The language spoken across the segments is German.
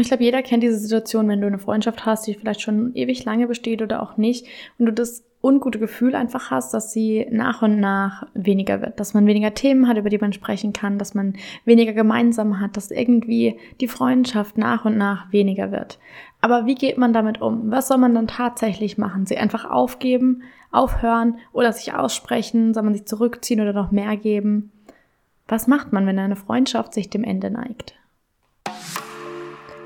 Ich glaube, jeder kennt diese Situation, wenn du eine Freundschaft hast, die vielleicht schon ewig lange besteht oder auch nicht, und du das ungute Gefühl einfach hast, dass sie nach und nach weniger wird, dass man weniger Themen hat, über die man sprechen kann, dass man weniger gemeinsam hat, dass irgendwie die Freundschaft nach und nach weniger wird. Aber wie geht man damit um? Was soll man dann tatsächlich machen? Sie einfach aufgeben, aufhören oder sich aussprechen? Soll man sich zurückziehen oder noch mehr geben? Was macht man, wenn eine Freundschaft sich dem Ende neigt?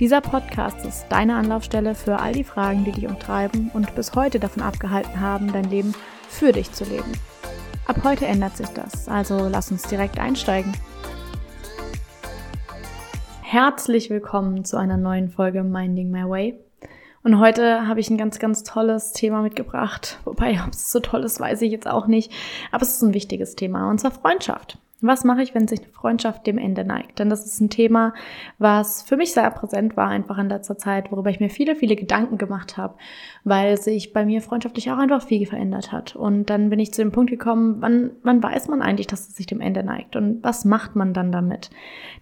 Dieser Podcast ist deine Anlaufstelle für all die Fragen, die dich umtreiben und bis heute davon abgehalten haben, dein Leben für dich zu leben. Ab heute ändert sich das, also lass uns direkt einsteigen. Herzlich willkommen zu einer neuen Folge Minding My Way. Und heute habe ich ein ganz, ganz tolles Thema mitgebracht. Wobei, ob es so toll ist, weiß ich jetzt auch nicht. Aber es ist ein wichtiges Thema, und zwar Freundschaft. Was mache ich, wenn sich eine Freundschaft dem Ende neigt? Denn das ist ein Thema, was für mich sehr präsent war einfach in letzter Zeit, worüber ich mir viele, viele Gedanken gemacht habe, weil sich bei mir freundschaftlich auch einfach viel verändert hat. Und dann bin ich zu dem Punkt gekommen, wann, wann weiß man eigentlich, dass es sich dem Ende neigt? Und was macht man dann damit?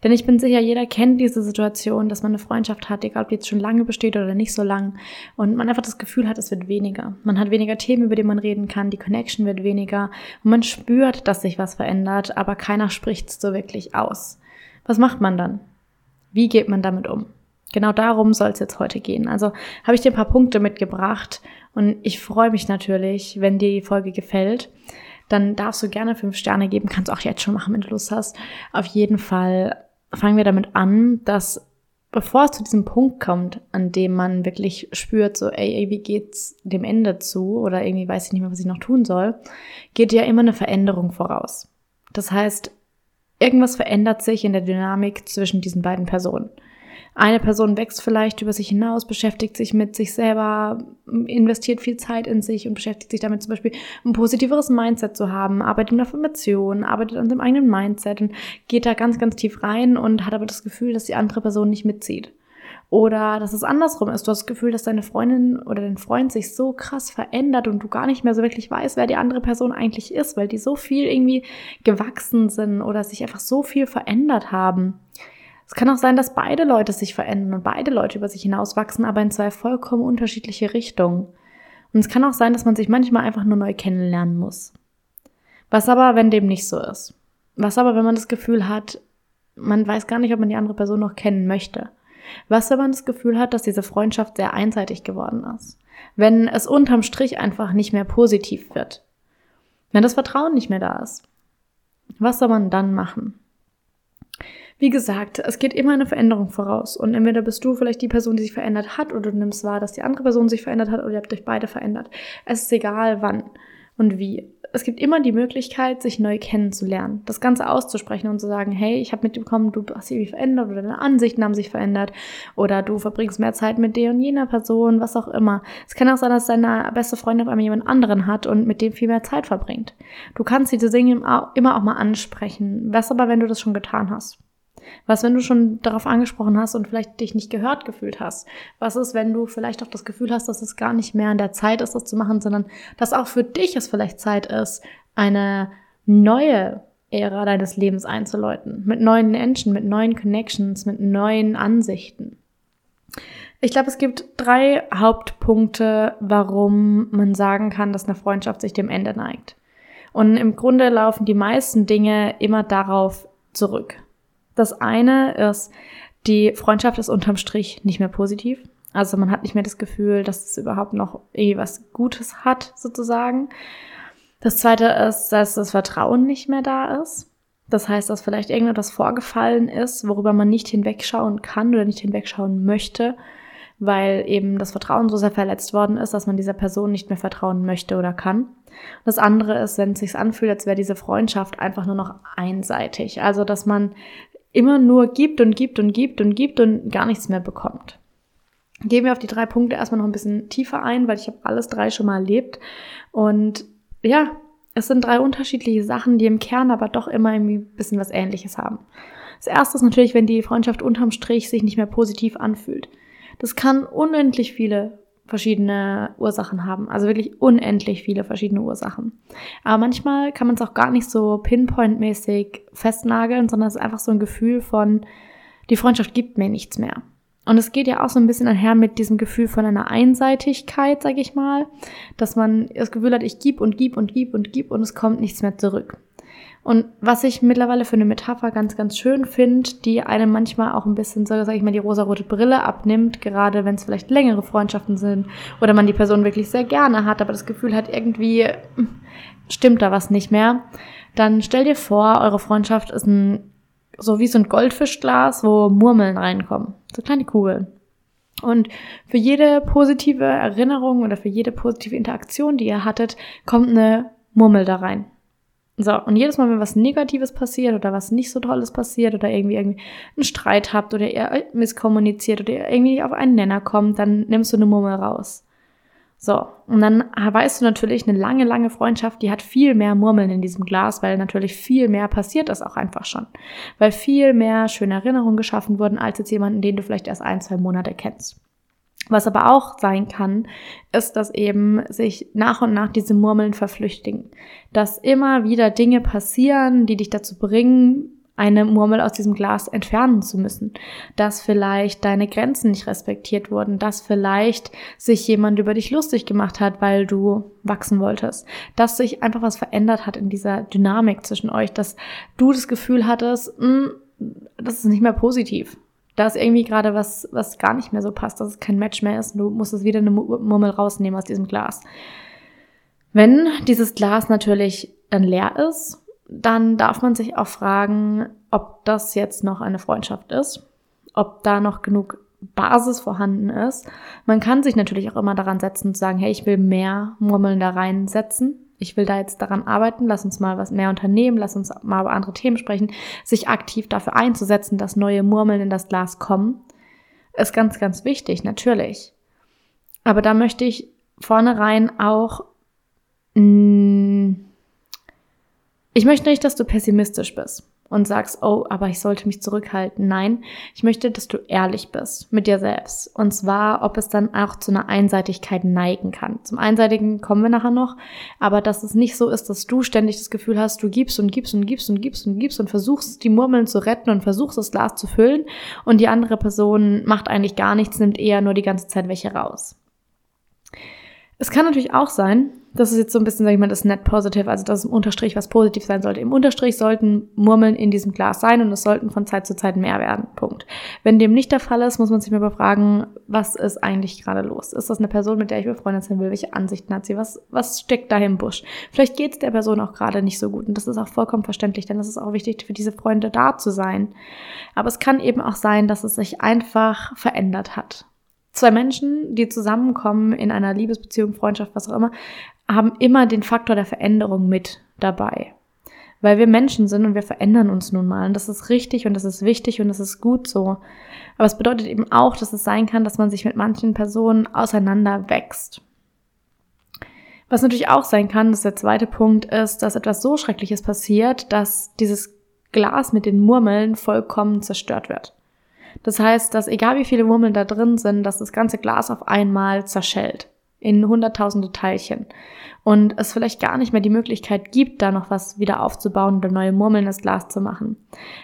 Denn ich bin sicher, jeder kennt diese Situation, dass man eine Freundschaft hat, egal ob die jetzt schon lange besteht oder nicht so lang, und man einfach das Gefühl hat, es wird weniger. Man hat weniger Themen, über die man reden kann, die Connection wird weniger und man spürt, dass sich was verändert, aber keiner spricht es so wirklich aus. Was macht man dann? Wie geht man damit um? Genau darum soll es jetzt heute gehen. Also habe ich dir ein paar Punkte mitgebracht und ich freue mich natürlich, wenn dir die Folge gefällt. Dann darfst du gerne fünf Sterne geben, kannst auch jetzt schon machen, wenn du Lust hast. Auf jeden Fall fangen wir damit an, dass bevor es zu diesem Punkt kommt, an dem man wirklich spürt, so, ey, ey, wie geht's dem Ende zu oder irgendwie weiß ich nicht mehr, was ich noch tun soll, geht ja immer eine Veränderung voraus. Das heißt, Irgendwas verändert sich in der Dynamik zwischen diesen beiden Personen. Eine Person wächst vielleicht über sich hinaus, beschäftigt sich mit sich selber, investiert viel Zeit in sich und beschäftigt sich damit zum Beispiel ein positiveres Mindset zu haben, arbeitet in Affirmation, arbeitet an seinem eigenen Mindset und geht da ganz, ganz tief rein und hat aber das Gefühl, dass die andere Person nicht mitzieht. Oder dass es andersrum ist. Du hast das Gefühl, dass deine Freundin oder dein Freund sich so krass verändert und du gar nicht mehr so wirklich weißt, wer die andere Person eigentlich ist, weil die so viel irgendwie gewachsen sind oder sich einfach so viel verändert haben. Es kann auch sein, dass beide Leute sich verändern und beide Leute über sich hinauswachsen, aber in zwei vollkommen unterschiedliche Richtungen. Und es kann auch sein, dass man sich manchmal einfach nur neu kennenlernen muss. Was aber, wenn dem nicht so ist? Was aber, wenn man das Gefühl hat, man weiß gar nicht, ob man die andere Person noch kennen möchte? Was, wenn man das Gefühl hat, dass diese Freundschaft sehr einseitig geworden ist? Wenn es unterm Strich einfach nicht mehr positiv wird? Wenn das Vertrauen nicht mehr da ist? Was soll man dann machen? Wie gesagt, es geht immer eine Veränderung voraus. Und entweder bist du vielleicht die Person, die sich verändert hat, oder du nimmst wahr, dass die andere Person sich verändert hat, oder ihr habt euch beide verändert. Es ist egal wann und wie es gibt immer die Möglichkeit, sich neu kennenzulernen, das Ganze auszusprechen und zu sagen, hey, ich habe mitbekommen, du hast dich verändert oder deine Ansichten haben sich verändert oder du verbringst mehr Zeit mit der und jener Person, was auch immer. Es kann auch sein, dass deine beste Freundin auf einmal jemand anderen hat und mit dem viel mehr Zeit verbringt. Du kannst diese Dinge immer auch mal ansprechen. Was aber, wenn du das schon getan hast? Was, wenn du schon darauf angesprochen hast und vielleicht dich nicht gehört gefühlt hast? Was ist, wenn du vielleicht auch das Gefühl hast, dass es gar nicht mehr an der Zeit ist, das zu machen, sondern dass auch für dich es vielleicht Zeit ist, eine neue Ära deines Lebens einzuläuten. Mit neuen Menschen, mit neuen Connections, mit neuen Ansichten. Ich glaube, es gibt drei Hauptpunkte, warum man sagen kann, dass eine Freundschaft sich dem Ende neigt. Und im Grunde laufen die meisten Dinge immer darauf zurück. Das eine ist, die Freundschaft ist unterm Strich nicht mehr positiv. Also man hat nicht mehr das Gefühl, dass es überhaupt noch irgendwie was Gutes hat, sozusagen. Das zweite ist, dass das Vertrauen nicht mehr da ist. Das heißt, dass vielleicht irgendetwas vorgefallen ist, worüber man nicht hinwegschauen kann oder nicht hinwegschauen möchte, weil eben das Vertrauen so sehr verletzt worden ist, dass man dieser Person nicht mehr vertrauen möchte oder kann. Das andere ist, wenn es sich anfühlt, als wäre diese Freundschaft einfach nur noch einseitig. Also, dass man immer nur gibt und gibt und gibt und gibt und gar nichts mehr bekommt. gehen wir auf die drei Punkte erstmal noch ein bisschen tiefer ein, weil ich habe alles drei schon mal erlebt. Und ja, es sind drei unterschiedliche Sachen, die im Kern aber doch immer irgendwie ein bisschen was Ähnliches haben. Das erste ist natürlich, wenn die Freundschaft unterm Strich sich nicht mehr positiv anfühlt. Das kann unendlich viele verschiedene Ursachen haben. Also wirklich unendlich viele verschiedene Ursachen. Aber manchmal kann man es auch gar nicht so pinpointmäßig festnageln, sondern es ist einfach so ein Gefühl von, die Freundschaft gibt mir nichts mehr. Und es geht ja auch so ein bisschen einher mit diesem Gefühl von einer Einseitigkeit, sag ich mal, dass man das Gefühl hat, ich gib und gib und gib und gib und es kommt nichts mehr zurück. Und was ich mittlerweile für eine Metapher ganz, ganz schön finde, die einem manchmal auch ein bisschen, so sag ich mal, die rosarote Brille abnimmt, gerade wenn es vielleicht längere Freundschaften sind oder man die Person wirklich sehr gerne hat, aber das Gefühl hat, irgendwie hm, stimmt da was nicht mehr, dann stell dir vor, eure Freundschaft ist ein so wie so ein Goldfischglas, wo Murmeln reinkommen. So kleine Kugeln. Und für jede positive Erinnerung oder für jede positive Interaktion, die ihr hattet, kommt eine Murmel da rein. So, und jedes Mal, wenn was Negatives passiert oder was nicht so Tolles passiert oder irgendwie, irgendwie einen Streit habt oder ihr misskommuniziert oder ihr irgendwie auf einen Nenner kommt, dann nimmst du eine Murmel raus. So, und dann weißt du natürlich, eine lange, lange Freundschaft, die hat viel mehr Murmeln in diesem Glas, weil natürlich viel mehr passiert ist auch einfach schon. Weil viel mehr schöne Erinnerungen geschaffen wurden, als jetzt jemanden, den du vielleicht erst ein, zwei Monate kennst. Was aber auch sein kann, ist, dass eben sich nach und nach diese Murmeln verflüchtigen. Dass immer wieder Dinge passieren, die dich dazu bringen, eine Murmel aus diesem Glas entfernen zu müssen, dass vielleicht deine Grenzen nicht respektiert wurden, dass vielleicht sich jemand über dich lustig gemacht hat, weil du wachsen wolltest, dass sich einfach was verändert hat in dieser Dynamik zwischen euch, dass du das Gefühl hattest, mh, hm, das ist nicht mehr positiv. Da ist irgendwie gerade was, was gar nicht mehr so passt, dass es kein Match mehr ist und du musst es wieder eine Murmel rausnehmen aus diesem Glas. Wenn dieses Glas natürlich dann leer ist dann darf man sich auch fragen, ob das jetzt noch eine Freundschaft ist, ob da noch genug Basis vorhanden ist. Man kann sich natürlich auch immer daran setzen und sagen, hey, ich will mehr Murmeln da reinsetzen. Ich will da jetzt daran arbeiten, lass uns mal was mehr unternehmen, lass uns mal über andere Themen sprechen, sich aktiv dafür einzusetzen, dass neue Murmeln in das Glas kommen, ist ganz, ganz wichtig, natürlich. Aber da möchte ich vornherein auch mh, mm, ich möchte nicht, dass du pessimistisch bist und sagst, oh, aber ich sollte mich zurückhalten. Nein, ich möchte, dass du ehrlich bist mit dir selbst. Und zwar, ob es dann auch zu einer Einseitigkeit neigen kann. Zum Einseitigen kommen wir nachher noch, aber dass es nicht so ist, dass du ständig das Gefühl hast, du gibst und gibst und gibst und gibst und gibst und versuchst, die Murmeln zu retten und versuchst, das Glas zu füllen und die andere Person macht eigentlich gar nichts, nimmt eher nur die ganze Zeit welche raus. Es kann natürlich auch sein, das ist jetzt so ein bisschen, sag ich mal, das Net Positive, also dass im Unterstrich was positiv sein sollte. Im Unterstrich sollten Murmeln in diesem Glas sein und es sollten von Zeit zu Zeit mehr werden. Punkt. Wenn dem nicht der Fall ist, muss man sich mal befragen, was ist eigentlich gerade los? Ist das eine Person, mit der ich befreundet sein will? Welche Ansichten hat sie? Was, was steckt da im Busch? Vielleicht geht es der Person auch gerade nicht so gut und das ist auch vollkommen verständlich, denn es ist auch wichtig für diese Freunde da zu sein. Aber es kann eben auch sein, dass es sich einfach verändert hat. Zwei Menschen, die zusammenkommen in einer Liebesbeziehung, Freundschaft, was auch immer, haben immer den Faktor der Veränderung mit dabei. Weil wir Menschen sind und wir verändern uns nun mal. Und das ist richtig und das ist wichtig und das ist gut so. Aber es bedeutet eben auch, dass es sein kann, dass man sich mit manchen Personen auseinander wächst. Was natürlich auch sein kann, das ist der zweite Punkt, ist, dass etwas so Schreckliches passiert, dass dieses Glas mit den Murmeln vollkommen zerstört wird. Das heißt, dass egal wie viele Murmeln da drin sind, dass das ganze Glas auf einmal zerschellt in hunderttausende Teilchen und es vielleicht gar nicht mehr die Möglichkeit gibt, da noch was wieder aufzubauen oder neue Murmeln in das Glas zu machen.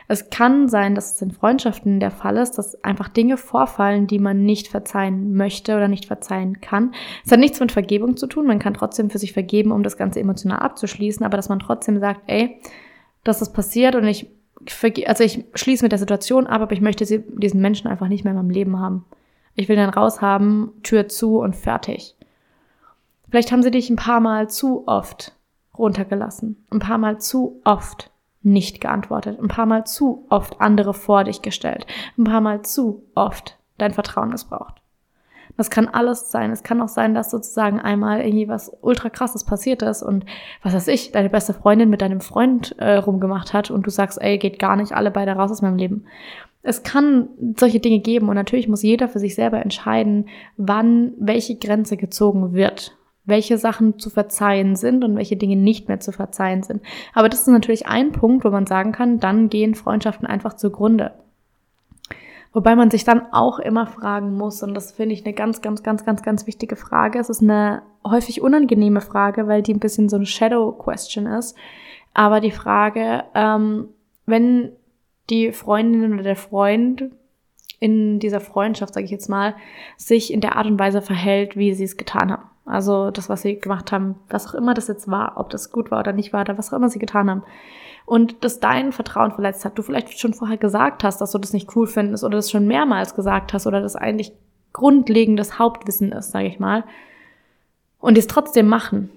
Es kann sein, dass es in Freundschaften der Fall ist, dass einfach Dinge vorfallen, die man nicht verzeihen möchte oder nicht verzeihen kann. Es hat nichts mit Vergebung zu tun. Man kann trotzdem für sich vergeben, um das Ganze emotional abzuschließen, aber dass man trotzdem sagt, ey, das ist passiert und ich also ich schließe mit der Situation ab, aber ich möchte diesen Menschen einfach nicht mehr in meinem Leben haben. Ich will dann raushaben, Tür zu und fertig. Vielleicht haben sie dich ein paar Mal zu oft runtergelassen, ein paar Mal zu oft nicht geantwortet, ein paar Mal zu oft andere vor dich gestellt, ein paar Mal zu oft dein Vertrauen missbraucht. Das kann alles sein. Es kann auch sein, dass sozusagen einmal irgendwie was ultra krasses passiert ist und was weiß ich, deine beste Freundin mit deinem Freund äh, rumgemacht hat und du sagst, ey, geht gar nicht alle beide raus aus meinem Leben. Es kann solche Dinge geben und natürlich muss jeder für sich selber entscheiden, wann welche Grenze gezogen wird, welche Sachen zu verzeihen sind und welche Dinge nicht mehr zu verzeihen sind. Aber das ist natürlich ein Punkt, wo man sagen kann, dann gehen Freundschaften einfach zugrunde. Wobei man sich dann auch immer fragen muss, und das finde ich eine ganz, ganz, ganz, ganz, ganz wichtige Frage. Es ist eine häufig unangenehme Frage, weil die ein bisschen so eine Shadow-Question ist. Aber die Frage, ähm, wenn die Freundin oder der Freund in dieser Freundschaft, sage ich jetzt mal, sich in der Art und Weise verhält, wie sie es getan haben. Also das, was sie gemacht haben, was auch immer das jetzt war, ob das gut war oder nicht war, oder was auch immer sie getan haben. Und das dein Vertrauen verletzt hat, du vielleicht schon vorher gesagt hast, dass du das nicht cool findest oder das schon mehrmals gesagt hast oder das eigentlich grundlegendes Hauptwissen ist, sage ich mal. Und es trotzdem machen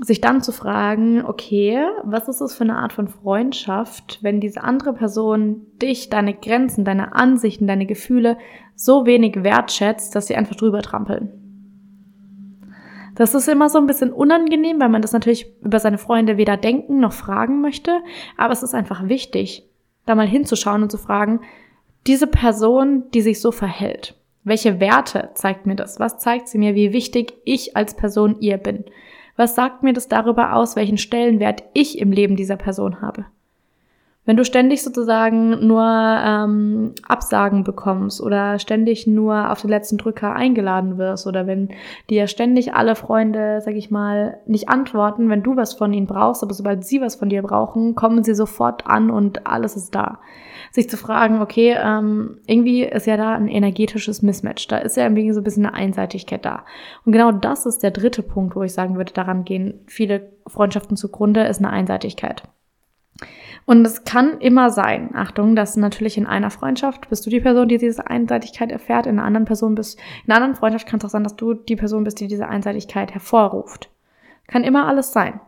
sich dann zu fragen, okay, was ist das für eine Art von Freundschaft, wenn diese andere Person dich, deine Grenzen, deine Ansichten, deine Gefühle so wenig wertschätzt, dass sie einfach drüber trampeln. Das ist immer so ein bisschen unangenehm, weil man das natürlich über seine Freunde weder denken noch fragen möchte, aber es ist einfach wichtig, da mal hinzuschauen und zu fragen, diese Person, die sich so verhält, welche Werte zeigt mir das? Was zeigt sie mir, wie wichtig ich als Person ihr bin? Was sagt mir das darüber aus, welchen Stellenwert ich im Leben dieser Person habe? Wenn du ständig sozusagen nur ähm, Absagen bekommst oder ständig nur auf den letzten Drücker eingeladen wirst oder wenn dir ständig alle Freunde, sag ich mal, nicht antworten, wenn du was von ihnen brauchst, aber sobald sie was von dir brauchen, kommen sie sofort an und alles ist da sich zu fragen, okay, ähm, irgendwie ist ja da ein energetisches Mismatch. Da ist ja irgendwie so ein bisschen eine Einseitigkeit da. Und genau das ist der dritte Punkt, wo ich sagen würde, daran gehen viele Freundschaften zugrunde, ist eine Einseitigkeit. Und es kann immer sein, Achtung, dass natürlich in einer Freundschaft bist du die Person, die diese Einseitigkeit erfährt, in einer anderen Person bist, in einer anderen Freundschaft kann es auch sein, dass du die Person bist, die diese Einseitigkeit hervorruft. Kann immer alles sein.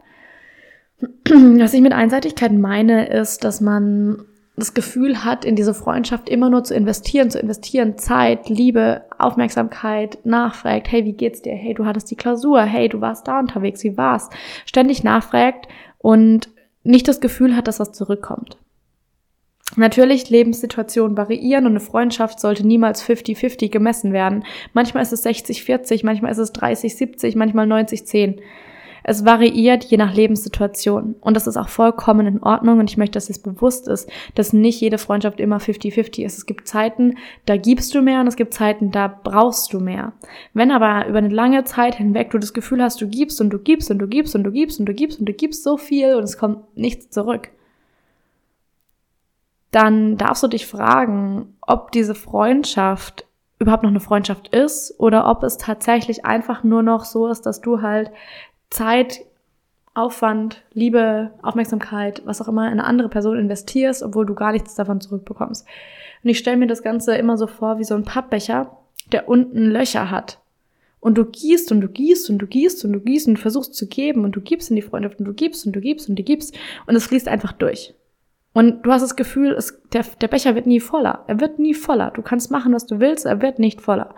Was ich mit Einseitigkeit meine, ist, dass man das Gefühl hat, in diese Freundschaft immer nur zu investieren, zu investieren, Zeit, Liebe, Aufmerksamkeit, nachfragt, hey, wie geht's dir? Hey, du hattest die Klausur, hey, du warst da unterwegs, wie war's? Ständig nachfragt und nicht das Gefühl hat, dass was zurückkommt. Natürlich, Lebenssituationen variieren und eine Freundschaft sollte niemals 50-50 gemessen werden. Manchmal ist es 60-40, manchmal ist es 30-70, manchmal 90-10. Es variiert je nach Lebenssituation. Und das ist auch vollkommen in Ordnung. Und ich möchte, dass es bewusst ist, dass nicht jede Freundschaft immer 50-50 ist. Es gibt Zeiten, da gibst du mehr und es gibt Zeiten, da brauchst du mehr. Wenn aber über eine lange Zeit hinweg du das Gefühl hast, du gibst und du gibst und du gibst und du gibst und du gibst und du gibst so viel und es kommt nichts zurück, dann darfst du dich fragen, ob diese Freundschaft überhaupt noch eine Freundschaft ist oder ob es tatsächlich einfach nur noch so ist, dass du halt Zeit, Aufwand, Liebe, Aufmerksamkeit, was auch immer, in eine andere Person investierst, obwohl du gar nichts davon zurückbekommst. Und ich stelle mir das Ganze immer so vor wie so ein Pappbecher, der unten Löcher hat. Und du gießt und du gießt und du gießt und du gießt und du versuchst zu geben und du gibst in die Freundschaft und du gibst und du gibst und du gibst und es fließt einfach durch. Und du hast das Gefühl, es, der, der Becher wird nie voller. Er wird nie voller. Du kannst machen, was du willst, er wird nicht voller.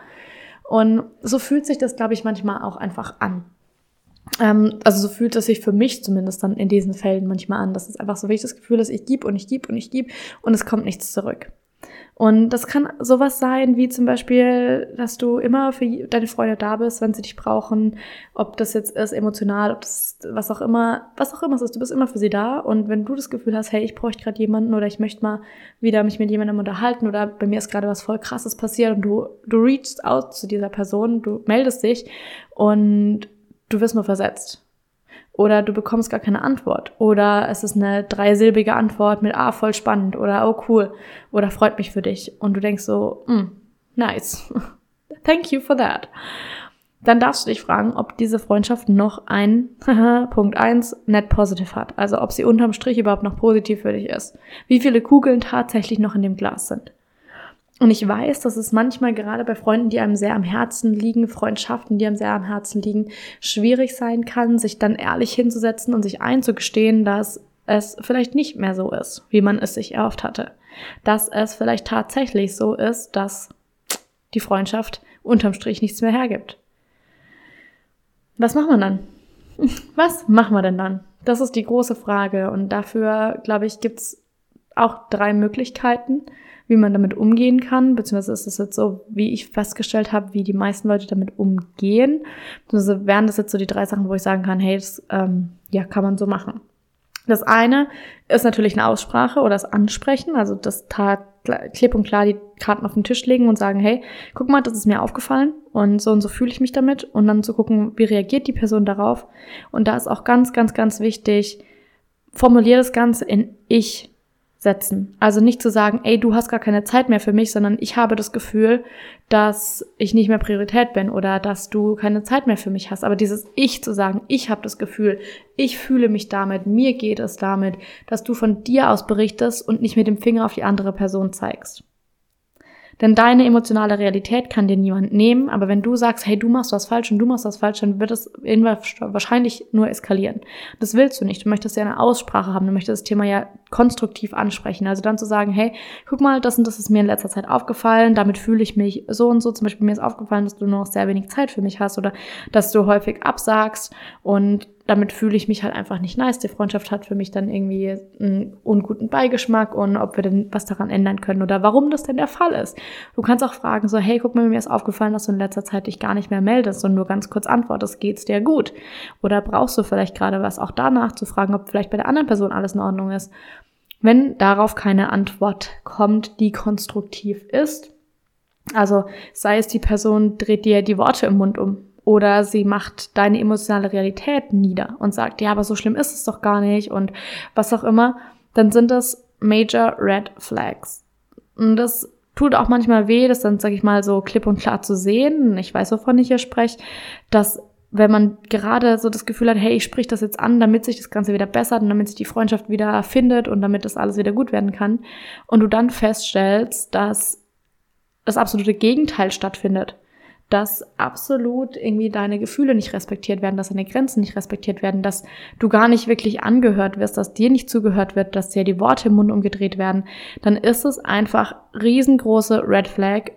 Und so fühlt sich das, glaube ich, manchmal auch einfach an. Ähm, also so fühlt es sich für mich zumindest dann in diesen Fällen manchmal an, dass es einfach so wie ich das Gefühl ist, ich gebe und ich gebe und ich gebe und es kommt nichts zurück. Und das kann sowas sein, wie zum Beispiel, dass du immer für deine Freunde da bist, wenn sie dich brauchen, ob das jetzt ist emotional, ob das was auch immer, was auch immer es ist, du bist immer für sie da. Und wenn du das Gefühl hast, hey, ich bräuchte gerade jemanden oder ich möchte mal wieder mich mit jemandem unterhalten oder bei mir ist gerade was voll krasses passiert und du, du reachst out zu dieser Person, du meldest dich und du wirst nur versetzt. Oder du bekommst gar keine Antwort. Oder es ist eine dreisilbige Antwort mit, ah, voll spannend. Oder, oh, cool. Oder freut mich für dich. Und du denkst so, mm, nice. Thank you for that. Dann darfst du dich fragen, ob diese Freundschaft noch ein, Punkt eins net positive hat. Also ob sie unterm Strich überhaupt noch positiv für dich ist. Wie viele Kugeln tatsächlich noch in dem Glas sind. Und ich weiß, dass es manchmal gerade bei Freunden, die einem sehr am Herzen liegen, Freundschaften, die einem sehr am Herzen liegen, schwierig sein kann, sich dann ehrlich hinzusetzen und sich einzugestehen, dass es vielleicht nicht mehr so ist, wie man es sich erhofft hatte. Dass es vielleicht tatsächlich so ist, dass die Freundschaft unterm Strich nichts mehr hergibt. Was macht man dann? Was machen wir denn dann? Das ist die große Frage und dafür, glaube ich, gibt's auch drei Möglichkeiten, wie man damit umgehen kann, beziehungsweise ist es jetzt so, wie ich festgestellt habe, wie die meisten Leute damit umgehen. Also wären das jetzt so die drei Sachen, wo ich sagen kann, hey, das ähm, ja, kann man so machen. Das eine ist natürlich eine Aussprache oder das Ansprechen, also das tat klipp und klar die Karten auf den Tisch legen und sagen, hey, guck mal, das ist mir aufgefallen und so und so fühle ich mich damit und dann zu gucken, wie reagiert die Person darauf. Und da ist auch ganz, ganz, ganz wichtig, formulier das Ganze in Ich setzen. Also nicht zu sagen, ey, du hast gar keine Zeit mehr für mich, sondern ich habe das Gefühl, dass ich nicht mehr Priorität bin oder dass du keine Zeit mehr für mich hast. Aber dieses Ich zu sagen, ich habe das Gefühl, ich fühle mich damit, mir geht es damit, dass du von dir aus berichtest und nicht mit dem Finger auf die andere Person zeigst. Denn deine emotionale Realität kann dir niemand nehmen, aber wenn du sagst, hey, du machst was falsch und du machst was falsch, dann wird es wahrscheinlich nur eskalieren. Das willst du nicht. Du möchtest ja eine Aussprache haben, du möchtest das Thema ja konstruktiv ansprechen. Also dann zu sagen, hey, guck mal, das und das ist mir in letzter Zeit aufgefallen, damit fühle ich mich so und so. Zum Beispiel mir ist aufgefallen, dass du nur noch sehr wenig Zeit für mich hast oder dass du häufig absagst und damit fühle ich mich halt einfach nicht nice. Die Freundschaft hat für mich dann irgendwie einen unguten Beigeschmack und ob wir denn was daran ändern können oder warum das denn der Fall ist. Du kannst auch fragen, so, hey, guck mal, mir ist aufgefallen, dass du in letzter Zeit dich gar nicht mehr meldest und nur ganz kurz antwortest, geht's dir gut? Oder brauchst du vielleicht gerade was, auch danach zu fragen, ob vielleicht bei der anderen Person alles in Ordnung ist. Wenn darauf keine Antwort kommt, die konstruktiv ist, also sei es die Person dreht dir die Worte im Mund um oder sie macht deine emotionale Realität nieder und sagt, ja, aber so schlimm ist es doch gar nicht und was auch immer, dann sind das Major Red Flags. Und das tut auch manchmal weh, das dann, sag ich mal, so klipp und klar zu sehen. Ich weiß, wovon ich hier spreche, dass wenn man gerade so das Gefühl hat, hey, ich sprich das jetzt an, damit sich das Ganze wieder bessert und damit sich die Freundschaft wieder findet und damit das alles wieder gut werden kann, und du dann feststellst, dass das absolute Gegenteil stattfindet dass absolut irgendwie deine Gefühle nicht respektiert werden, dass deine Grenzen nicht respektiert werden, dass du gar nicht wirklich angehört wirst, dass dir nicht zugehört wird, dass dir die Worte im Mund umgedreht werden, dann ist es einfach riesengroße Red Flag.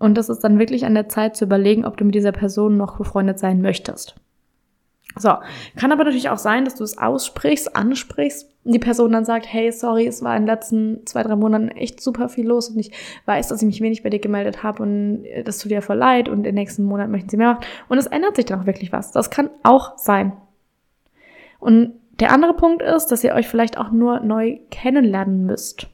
Und das ist dann wirklich an der Zeit zu überlegen, ob du mit dieser Person noch befreundet sein möchtest. So, kann aber natürlich auch sein, dass du es aussprichst, ansprichst die Person dann sagt, hey, sorry, es war in den letzten zwei, drei Monaten echt super viel los und ich weiß, dass ich mich wenig bei dir gemeldet habe und das tut dir voll leid und im nächsten Monat möchten sie mehr machen. Und es ändert sich dann auch wirklich was. Das kann auch sein. Und der andere Punkt ist, dass ihr euch vielleicht auch nur neu kennenlernen müsst.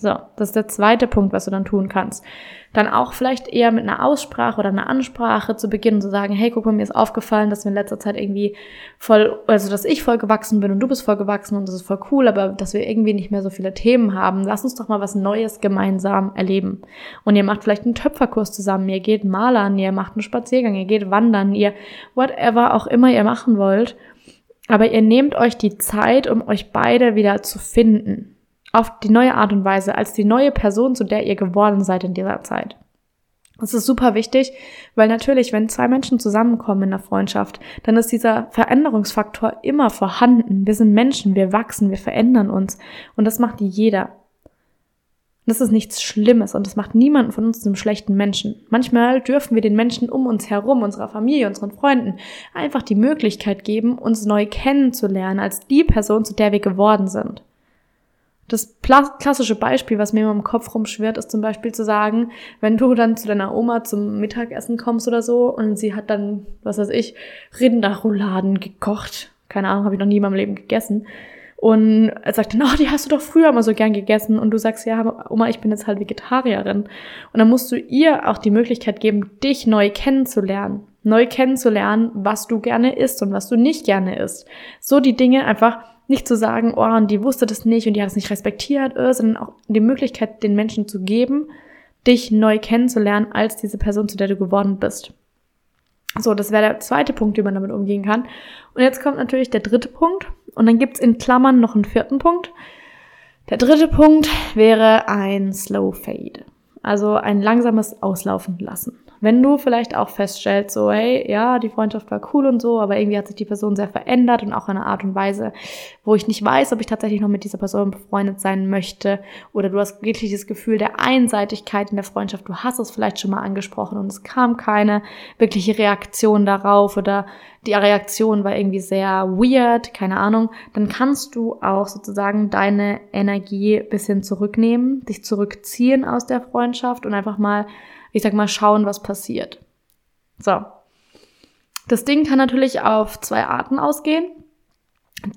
So, das ist der zweite Punkt, was du dann tun kannst. Dann auch vielleicht eher mit einer Aussprache oder einer Ansprache zu beginnen, zu sagen, hey, guck mal, mir ist aufgefallen, dass wir in letzter Zeit irgendwie voll, also dass ich voll gewachsen bin und du bist voll gewachsen und das ist voll cool, aber dass wir irgendwie nicht mehr so viele Themen haben. Lass uns doch mal was Neues gemeinsam erleben. Und ihr macht vielleicht einen Töpferkurs zusammen, ihr geht malern, ihr macht einen Spaziergang, ihr geht wandern, ihr whatever auch immer ihr machen wollt. Aber ihr nehmt euch die Zeit, um euch beide wieder zu finden auf die neue Art und Weise, als die neue Person, zu der ihr geworden seid in dieser Zeit. Das ist super wichtig, weil natürlich, wenn zwei Menschen zusammenkommen in der Freundschaft, dann ist dieser Veränderungsfaktor immer vorhanden. Wir sind Menschen, wir wachsen, wir verändern uns und das macht jeder. Das ist nichts Schlimmes und das macht niemanden von uns zum schlechten Menschen. Manchmal dürfen wir den Menschen um uns herum, unserer Familie, unseren Freunden, einfach die Möglichkeit geben, uns neu kennenzulernen als die Person, zu der wir geworden sind. Das klassische Beispiel, was mir immer im Kopf rumschwirrt, ist zum Beispiel zu sagen, wenn du dann zu deiner Oma zum Mittagessen kommst oder so und sie hat dann, was weiß ich, Rinderrouladen gekocht. Keine Ahnung, habe ich noch nie in meinem Leben gegessen. Und er sagt dann, oh, die hast du doch früher mal so gern gegessen. Und du sagst, ja, Oma, ich bin jetzt halt Vegetarierin. Und dann musst du ihr auch die Möglichkeit geben, dich neu kennenzulernen. Neu kennenzulernen, was du gerne isst und was du nicht gerne isst. So die Dinge einfach nicht zu sagen, oh, und die wusste das nicht und die hat es nicht respektiert, äh, sondern auch die Möglichkeit, den Menschen zu geben, dich neu kennenzulernen als diese Person, zu der du geworden bist. So, das wäre der zweite Punkt, wie man damit umgehen kann. Und jetzt kommt natürlich der dritte Punkt. Und dann gibt's in Klammern noch einen vierten Punkt. Der dritte Punkt wäre ein Slow Fade. Also ein langsames Auslaufen lassen. Wenn du vielleicht auch feststellst, so, hey, ja, die Freundschaft war cool und so, aber irgendwie hat sich die Person sehr verändert und auch in einer Art und Weise, wo ich nicht weiß, ob ich tatsächlich noch mit dieser Person befreundet sein möchte. Oder du hast wirklich das Gefühl der Einseitigkeit in der Freundschaft. Du hast es vielleicht schon mal angesprochen und es kam keine wirkliche Reaktion darauf oder die Reaktion war irgendwie sehr weird, keine Ahnung. Dann kannst du auch sozusagen deine Energie bisschen zurücknehmen, dich zurückziehen aus der Freundschaft und einfach mal ich sag mal, schauen, was passiert. So. Das Ding kann natürlich auf zwei Arten ausgehen.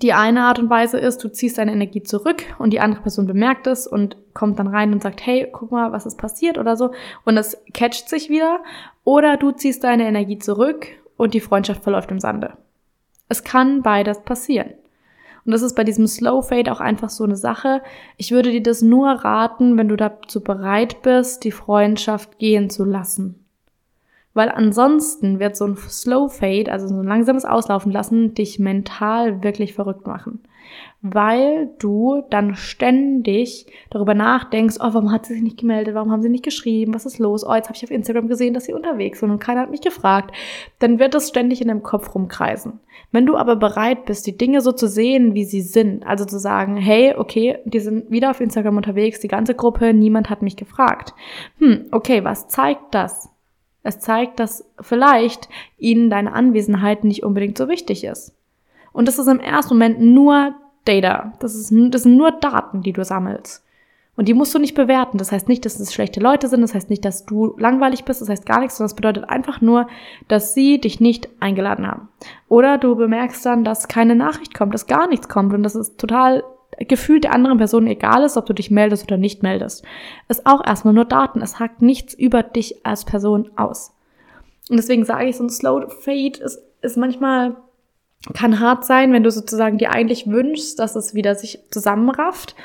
Die eine Art und Weise ist, du ziehst deine Energie zurück und die andere Person bemerkt es und kommt dann rein und sagt, hey, guck mal, was ist passiert oder so und es catcht sich wieder. Oder du ziehst deine Energie zurück und die Freundschaft verläuft im Sande. Es kann beides passieren. Und das ist bei diesem Slow Fade auch einfach so eine Sache. Ich würde dir das nur raten, wenn du dazu bereit bist, die Freundschaft gehen zu lassen. Weil ansonsten wird so ein Slow Fade, also so ein langsames Auslaufen lassen, dich mental wirklich verrückt machen weil du dann ständig darüber nachdenkst, oh, warum hat sie sich nicht gemeldet, warum haben sie nicht geschrieben, was ist los, oh, jetzt habe ich auf Instagram gesehen, dass sie unterwegs sind und keiner hat mich gefragt, dann wird das ständig in deinem Kopf rumkreisen. Wenn du aber bereit bist, die Dinge so zu sehen, wie sie sind, also zu sagen, hey, okay, die sind wieder auf Instagram unterwegs, die ganze Gruppe, niemand hat mich gefragt. Hm, okay, was zeigt das? Es zeigt, dass vielleicht ihnen deine Anwesenheit nicht unbedingt so wichtig ist. Und das ist im ersten Moment nur Data. Das, ist, das sind nur Daten, die du sammelst. Und die musst du nicht bewerten. Das heißt nicht, dass es schlechte Leute sind. Das heißt nicht, dass du langweilig bist. Das heißt gar nichts. Sondern das bedeutet einfach nur, dass sie dich nicht eingeladen haben. Oder du bemerkst dann, dass keine Nachricht kommt, dass gar nichts kommt. Und das ist total gefühlt der anderen Person egal ist, ob du dich meldest oder nicht meldest. Ist auch erstmal nur Daten. Es hakt nichts über dich als Person aus. Und deswegen sage ich, so ein Slow Fade ist, ist manchmal kann hart sein, wenn du sozusagen dir eigentlich wünschst, dass es wieder sich zusammenrafft.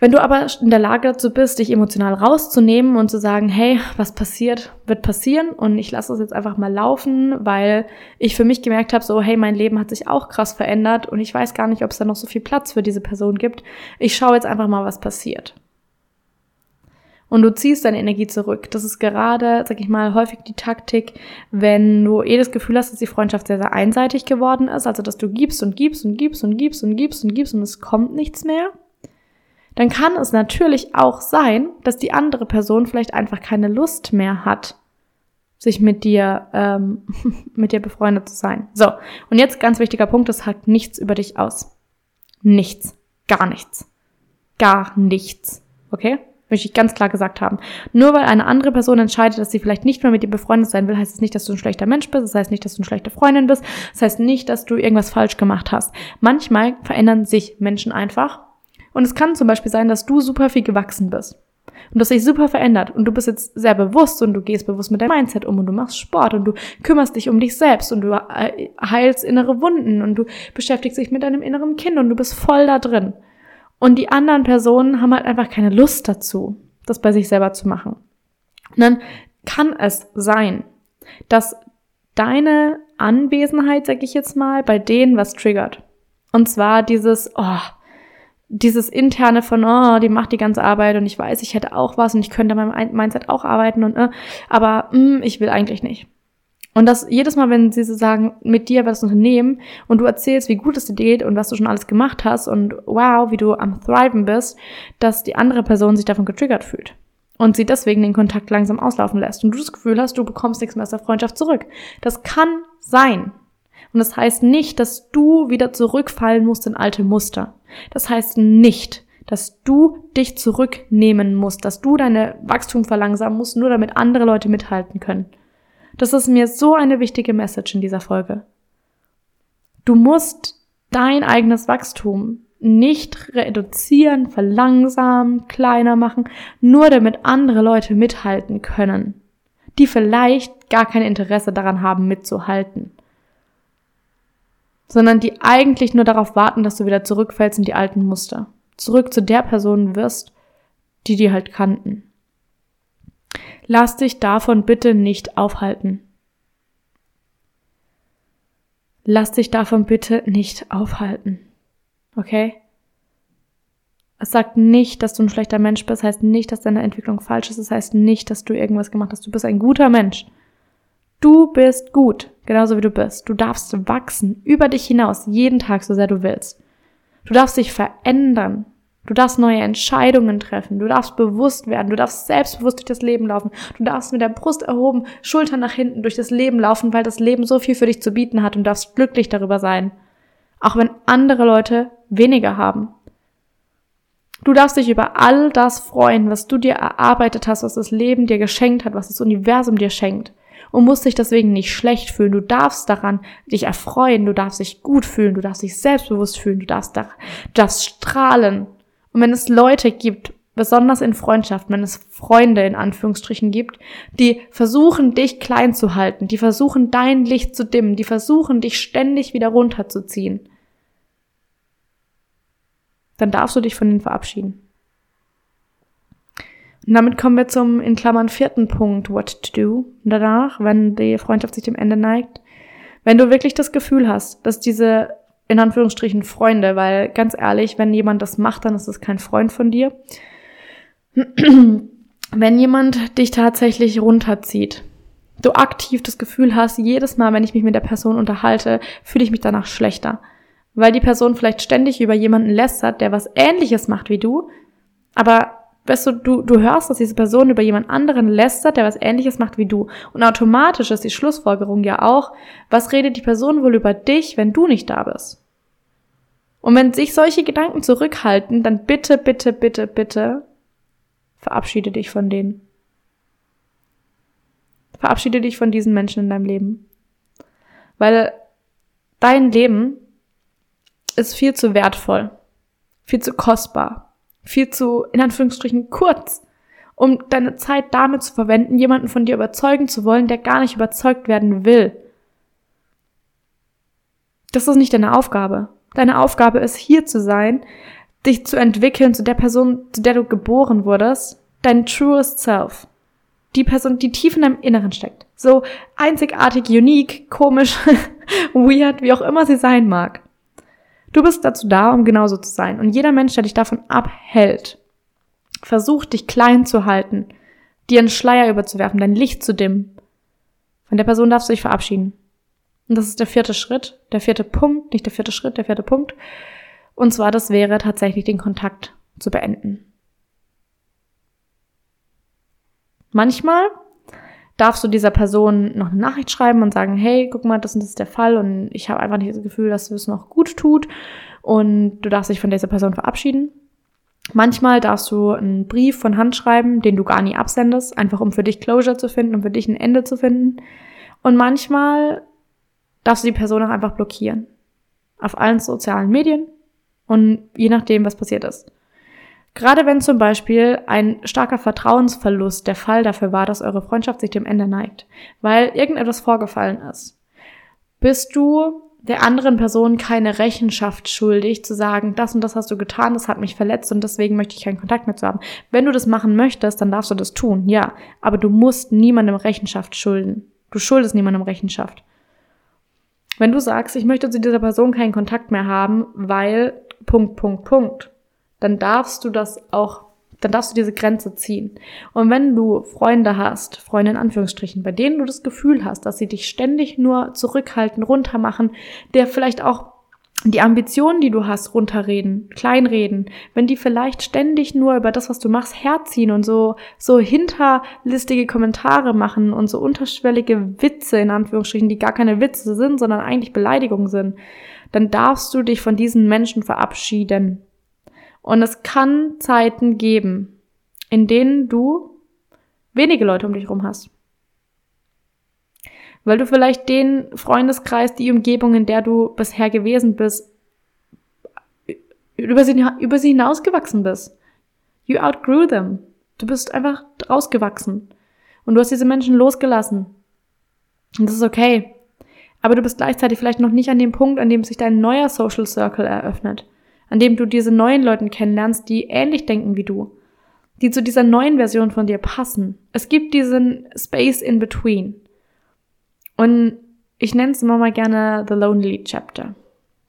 Wenn du aber in der Lage dazu bist, dich emotional rauszunehmen und zu sagen, hey, was passiert, wird passieren und ich lasse es jetzt einfach mal laufen, weil ich für mich gemerkt habe, so, hey, mein Leben hat sich auch krass verändert und ich weiß gar nicht, ob es da noch so viel Platz für diese Person gibt. Ich schaue jetzt einfach mal, was passiert und du ziehst deine Energie zurück. Das ist gerade, sag ich mal, häufig die Taktik, wenn du eh das Gefühl hast, dass die Freundschaft sehr, sehr einseitig geworden ist, also dass du gibst und gibst und gibst und gibst und gibst und gibst und es kommt nichts mehr, dann kann es natürlich auch sein, dass die andere Person vielleicht einfach keine Lust mehr hat, sich mit dir, ähm, mit dir befreundet zu sein. So, und jetzt ganz wichtiger Punkt, das sagt nichts über dich aus. Nichts. Gar nichts. Gar nichts. Okay? Möchte ich ganz klar gesagt haben. Nur weil eine andere Person entscheidet, dass sie vielleicht nicht mehr mit dir befreundet sein will, heißt es das nicht, dass du ein schlechter Mensch bist. Das heißt nicht, dass du eine schlechte Freundin bist. Das heißt nicht, dass du irgendwas falsch gemacht hast. Manchmal verändern sich Menschen einfach. Und es kann zum Beispiel sein, dass du super viel gewachsen bist. Und das sich super verändert. Und du bist jetzt sehr bewusst und du gehst bewusst mit deinem Mindset um und du machst Sport und du kümmerst dich um dich selbst und du äh, heilst innere Wunden und du beschäftigst dich mit deinem inneren Kind und du bist voll da drin. Und die anderen Personen haben halt einfach keine Lust dazu, das bei sich selber zu machen. Und dann kann es sein, dass deine Anwesenheit, sag ich jetzt mal, bei denen was triggert. Und zwar dieses, oh, dieses interne von, oh, die macht die ganze Arbeit und ich weiß, ich hätte auch was und ich könnte meinem Mindset auch arbeiten und, äh, aber mh, mm, ich will eigentlich nicht. Und das jedes Mal, wenn sie so sagen, mit dir was unternehmen und du erzählst, wie gut es dir geht und was du schon alles gemacht hast und wow, wie du am Thriven bist, dass die andere Person sich davon getriggert fühlt. Und sie deswegen den Kontakt langsam auslaufen lässt. Und du das Gefühl hast, du bekommst nichts mehr aus der Freundschaft zurück. Das kann sein. Und das heißt nicht, dass du wieder zurückfallen musst in alte Muster. Das heißt nicht, dass du dich zurücknehmen musst, dass du deine Wachstum verlangsamen musst, nur damit andere Leute mithalten können. Das ist mir so eine wichtige Message in dieser Folge. Du musst dein eigenes Wachstum nicht reduzieren, verlangsamen, kleiner machen, nur damit andere Leute mithalten können, die vielleicht gar kein Interesse daran haben, mitzuhalten, sondern die eigentlich nur darauf warten, dass du wieder zurückfällst in die alten Muster, zurück zu der Person wirst, die die halt kannten. Lass dich davon bitte nicht aufhalten. Lass dich davon bitte nicht aufhalten. Okay? Es sagt nicht, dass du ein schlechter Mensch bist, heißt nicht, dass deine Entwicklung falsch ist, es heißt nicht, dass du irgendwas gemacht hast. Du bist ein guter Mensch. Du bist gut, genauso wie du bist. Du darfst wachsen, über dich hinaus, jeden Tag, so sehr du willst. Du darfst dich verändern. Du darfst neue Entscheidungen treffen. Du darfst bewusst werden. Du darfst selbstbewusst durch das Leben laufen. Du darfst mit der Brust erhoben, Schultern nach hinten durch das Leben laufen, weil das Leben so viel für dich zu bieten hat und darfst glücklich darüber sein. Auch wenn andere Leute weniger haben. Du darfst dich über all das freuen, was du dir erarbeitet hast, was das Leben dir geschenkt hat, was das Universum dir schenkt. Und musst dich deswegen nicht schlecht fühlen. Du darfst daran dich erfreuen, du darfst dich gut fühlen, du darfst dich selbstbewusst fühlen, du darfst, da, du darfst strahlen. Und wenn es Leute gibt, besonders in Freundschaften, wenn es Freunde in Anführungsstrichen gibt, die versuchen, dich klein zu halten, die versuchen, dein Licht zu dimmen, die versuchen, dich ständig wieder runterzuziehen, dann darfst du dich von ihnen verabschieden. Und damit kommen wir zum in Klammern vierten Punkt, what to do. Danach, wenn die Freundschaft sich dem Ende neigt, wenn du wirklich das Gefühl hast, dass diese in Anführungsstrichen Freunde, weil ganz ehrlich, wenn jemand das macht, dann ist es kein Freund von dir. wenn jemand dich tatsächlich runterzieht, du aktiv das Gefühl hast, jedes Mal, wenn ich mich mit der Person unterhalte, fühle ich mich danach schlechter. Weil die Person vielleicht ständig über jemanden lästert, der was ähnliches macht wie du, aber weißt du, du, du hörst, dass diese Person über jemand anderen lästert, der was ähnliches macht wie du. Und automatisch ist die Schlussfolgerung ja auch, was redet die Person wohl über dich, wenn du nicht da bist? Und wenn sich solche Gedanken zurückhalten, dann bitte, bitte, bitte, bitte verabschiede dich von denen. Verabschiede dich von diesen Menschen in deinem Leben. Weil dein Leben ist viel zu wertvoll, viel zu kostbar, viel zu, in Anführungsstrichen, kurz, um deine Zeit damit zu verwenden, jemanden von dir überzeugen zu wollen, der gar nicht überzeugt werden will. Das ist nicht deine Aufgabe. Deine Aufgabe ist, hier zu sein, dich zu entwickeln zu der Person, zu der du geboren wurdest, dein truest self. Die Person, die tief in deinem Inneren steckt. So einzigartig, unique, komisch, weird, wie auch immer sie sein mag. Du bist dazu da, um genauso zu sein. Und jeder Mensch, der dich davon abhält, versucht, dich klein zu halten, dir einen Schleier überzuwerfen, dein Licht zu dimmen. Von der Person darfst du dich verabschieden. Und das ist der vierte Schritt, der vierte Punkt, nicht der vierte Schritt, der vierte Punkt. Und zwar, das wäre tatsächlich den Kontakt zu beenden. Manchmal darfst du dieser Person noch eine Nachricht schreiben und sagen, hey, guck mal, das und das ist der Fall und ich habe einfach nicht das Gefühl, dass es noch gut tut und du darfst dich von dieser Person verabschieden. Manchmal darfst du einen Brief von Hand schreiben, den du gar nie absendest, einfach um für dich Closure zu finden, um für dich ein Ende zu finden. Und manchmal darfst du die Person auch einfach blockieren. Auf allen sozialen Medien und je nachdem, was passiert ist. Gerade wenn zum Beispiel ein starker Vertrauensverlust der Fall dafür war, dass eure Freundschaft sich dem Ende neigt, weil irgendetwas vorgefallen ist, bist du der anderen Person keine Rechenschaft schuldig, zu sagen, das und das hast du getan, das hat mich verletzt und deswegen möchte ich keinen Kontakt mehr zu haben. Wenn du das machen möchtest, dann darfst du das tun, ja. Aber du musst niemandem Rechenschaft schulden. Du schuldest niemandem Rechenschaft. Wenn du sagst, ich möchte zu dieser Person keinen Kontakt mehr haben, weil Punkt, Punkt, Punkt, dann darfst du das auch, dann darfst du diese Grenze ziehen. Und wenn du Freunde hast, Freunde in Anführungsstrichen, bei denen du das Gefühl hast, dass sie dich ständig nur zurückhalten, runtermachen, der vielleicht auch die Ambitionen, die du hast, runterreden, kleinreden, wenn die vielleicht ständig nur über das, was du machst, herziehen und so, so hinterlistige Kommentare machen und so unterschwellige Witze, in Anführungsstrichen, die gar keine Witze sind, sondern eigentlich Beleidigungen sind, dann darfst du dich von diesen Menschen verabschieden. Und es kann Zeiten geben, in denen du wenige Leute um dich herum hast. Weil du vielleicht den Freundeskreis, die Umgebung, in der du bisher gewesen bist, über sie, über sie hinausgewachsen bist. You outgrew them. Du bist einfach rausgewachsen. Und du hast diese Menschen losgelassen. Und das ist okay. Aber du bist gleichzeitig vielleicht noch nicht an dem Punkt, an dem sich dein neuer Social Circle eröffnet an dem du diese neuen Leute kennenlernst, die ähnlich denken wie du, die zu dieser neuen Version von dir passen. Es gibt diesen Space in between. Und ich nenne es immer mal gerne The Lonely Chapter.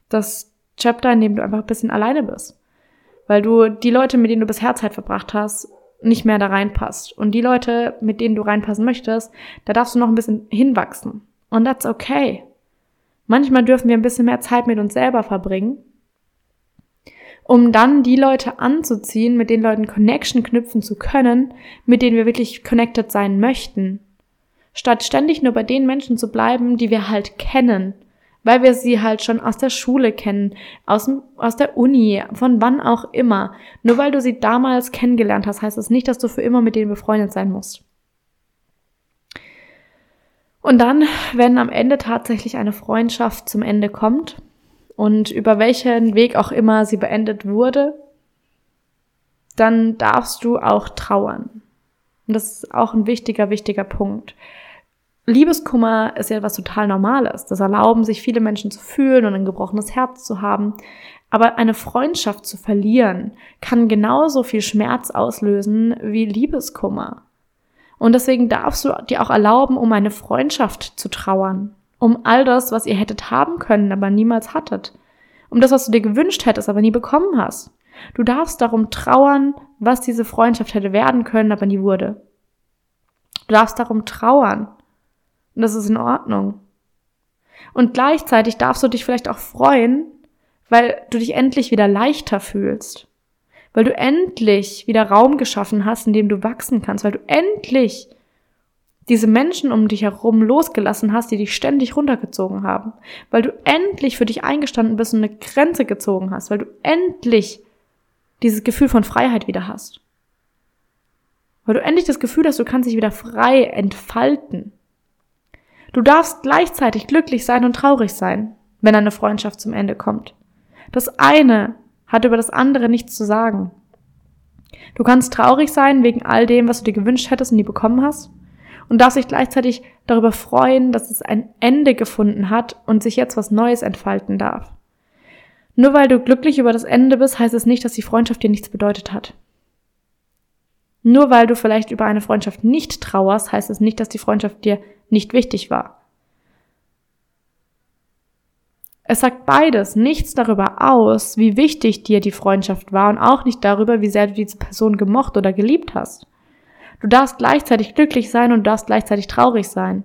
Das Chapter, in dem du einfach ein bisschen alleine bist. weil du die Leute, mit denen du bisher Zeit verbracht hast, nicht mehr da reinpasst. Und die Leute, mit denen du reinpassen möchtest, da darfst du noch ein bisschen hinwachsen. Und that's okay. Manchmal dürfen wir ein bisschen mehr Zeit mit uns selber verbringen, um dann die Leute anzuziehen, mit den Leuten Connection knüpfen zu können, mit denen wir wirklich connected sein möchten. Statt ständig nur bei den Menschen zu bleiben, die wir halt kennen weil wir sie halt schon aus der Schule kennen, aus, aus der Uni, von wann auch immer. Nur weil du sie damals kennengelernt hast, heißt das nicht, dass du für immer mit denen befreundet sein musst. Und dann, wenn am Ende tatsächlich eine Freundschaft zum Ende kommt und über welchen Weg auch immer sie beendet wurde, dann darfst du auch trauern. Und das ist auch ein wichtiger, wichtiger Punkt. Liebeskummer ist ja etwas total Normales. Das erlauben sich viele Menschen zu fühlen und ein gebrochenes Herz zu haben. Aber eine Freundschaft zu verlieren kann genauso viel Schmerz auslösen wie Liebeskummer. Und deswegen darfst du dir auch erlauben, um eine Freundschaft zu trauern. Um all das, was ihr hättet haben können, aber niemals hattet. Um das, was du dir gewünscht hättest, aber nie bekommen hast. Du darfst darum trauern, was diese Freundschaft hätte werden können, aber nie wurde. Du darfst darum trauern, und das ist in Ordnung. Und gleichzeitig darfst du dich vielleicht auch freuen, weil du dich endlich wieder leichter fühlst. Weil du endlich wieder Raum geschaffen hast, in dem du wachsen kannst. Weil du endlich diese Menschen um dich herum losgelassen hast, die dich ständig runtergezogen haben. Weil du endlich für dich eingestanden bist und eine Grenze gezogen hast. Weil du endlich dieses Gefühl von Freiheit wieder hast. Weil du endlich das Gefühl hast, du kannst dich wieder frei entfalten. Du darfst gleichzeitig glücklich sein und traurig sein, wenn eine Freundschaft zum Ende kommt. Das eine hat über das andere nichts zu sagen. Du kannst traurig sein wegen all dem, was du dir gewünscht hättest und nie bekommen hast und darfst dich gleichzeitig darüber freuen, dass es ein Ende gefunden hat und sich jetzt was Neues entfalten darf. Nur weil du glücklich über das Ende bist, heißt es nicht, dass die Freundschaft dir nichts bedeutet hat. Nur weil du vielleicht über eine Freundschaft nicht trauerst, heißt es nicht, dass die Freundschaft dir nicht wichtig war. Es sagt beides nichts darüber aus, wie wichtig dir die Freundschaft war und auch nicht darüber, wie sehr du diese Person gemocht oder geliebt hast. Du darfst gleichzeitig glücklich sein und du darfst gleichzeitig traurig sein.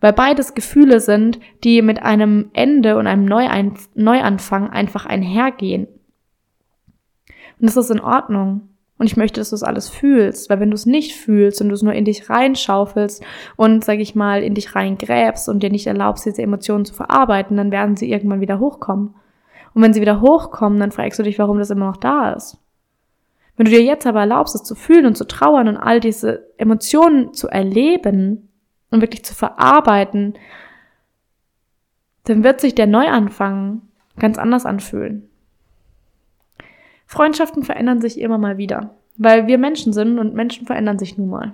Weil beides Gefühle sind, die mit einem Ende und einem Neuanfang einfach einhergehen. Und das ist in Ordnung. Und ich möchte, dass du es alles fühlst, weil wenn du es nicht fühlst und du es nur in dich reinschaufelst und, sag ich mal, in dich reingräbst und dir nicht erlaubst, diese Emotionen zu verarbeiten, dann werden sie irgendwann wieder hochkommen. Und wenn sie wieder hochkommen, dann fragst du dich, warum das immer noch da ist. Wenn du dir jetzt aber erlaubst, es zu fühlen und zu trauern und all diese Emotionen zu erleben und wirklich zu verarbeiten, dann wird sich der Neuanfang ganz anders anfühlen. Freundschaften verändern sich immer mal wieder, weil wir Menschen sind und Menschen verändern sich nun mal.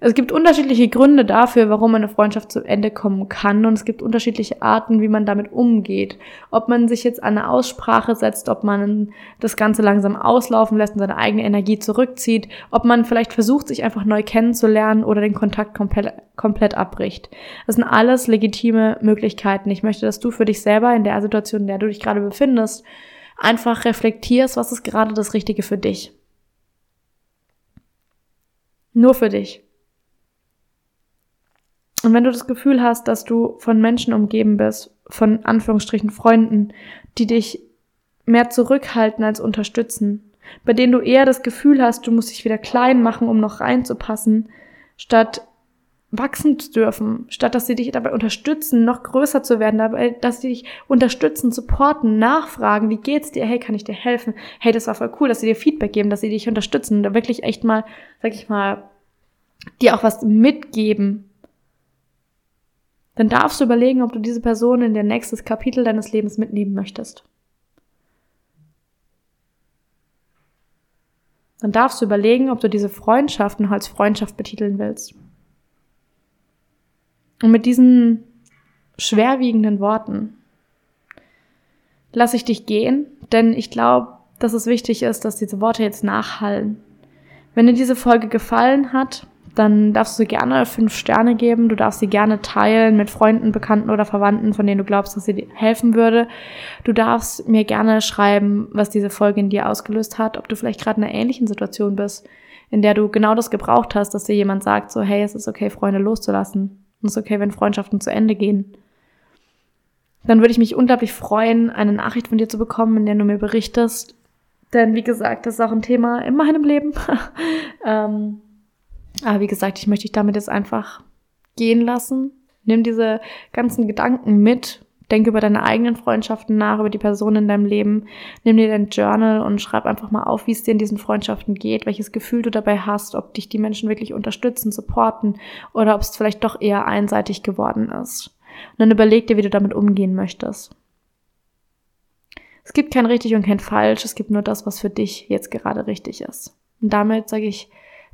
Es gibt unterschiedliche Gründe dafür, warum eine Freundschaft zu Ende kommen kann und es gibt unterschiedliche Arten, wie man damit umgeht. Ob man sich jetzt an eine Aussprache setzt, ob man das Ganze langsam auslaufen lässt und seine eigene Energie zurückzieht, ob man vielleicht versucht, sich einfach neu kennenzulernen oder den Kontakt komplett, komplett abbricht. Das sind alles legitime Möglichkeiten. Ich möchte, dass du für dich selber in der Situation, in der du dich gerade befindest, einfach reflektierst, was ist gerade das Richtige für dich. Nur für dich. Und wenn du das Gefühl hast, dass du von Menschen umgeben bist, von Anführungsstrichen Freunden, die dich mehr zurückhalten als unterstützen, bei denen du eher das Gefühl hast, du musst dich wieder klein machen, um noch reinzupassen, statt wachsen zu dürfen, statt dass sie dich dabei unterstützen, noch größer zu werden, dabei, dass sie dich unterstützen, supporten, nachfragen, wie geht's dir, hey, kann ich dir helfen, hey, das war voll cool, dass sie dir Feedback geben, dass sie dich unterstützen da wirklich echt mal, sag ich mal, dir auch was mitgeben, dann darfst du überlegen, ob du diese Person in der nächstes Kapitel deines Lebens mitnehmen möchtest. Dann darfst du überlegen, ob du diese Freundschaft noch als Freundschaft betiteln willst. Und mit diesen schwerwiegenden Worten lasse ich dich gehen, denn ich glaube, dass es wichtig ist, dass diese Worte jetzt nachhallen. Wenn dir diese Folge gefallen hat, dann darfst du gerne fünf Sterne geben. Du darfst sie gerne teilen mit Freunden, Bekannten oder Verwandten, von denen du glaubst, dass sie dir helfen würde. Du darfst mir gerne schreiben, was diese Folge in dir ausgelöst hat, ob du vielleicht gerade in einer ähnlichen Situation bist, in der du genau das gebraucht hast, dass dir jemand sagt, so, hey, es ist okay, Freunde loszulassen. Es ist okay, wenn Freundschaften zu Ende gehen. Dann würde ich mich unglaublich freuen, eine Nachricht von dir zu bekommen, in der du mir berichtest. Denn wie gesagt, das ist auch ein Thema in meinem Leben. ähm, aber wie gesagt, ich möchte dich damit jetzt einfach gehen lassen. Nimm diese ganzen Gedanken mit. Denke über deine eigenen Freundschaften nach, über die Personen in deinem Leben. Nimm dir dein Journal und schreib einfach mal auf, wie es dir in diesen Freundschaften geht, welches Gefühl du dabei hast, ob dich die Menschen wirklich unterstützen, supporten oder ob es vielleicht doch eher einseitig geworden ist. Und dann überleg dir, wie du damit umgehen möchtest. Es gibt kein richtig und kein falsch, es gibt nur das, was für dich jetzt gerade richtig ist. Und damit sage ich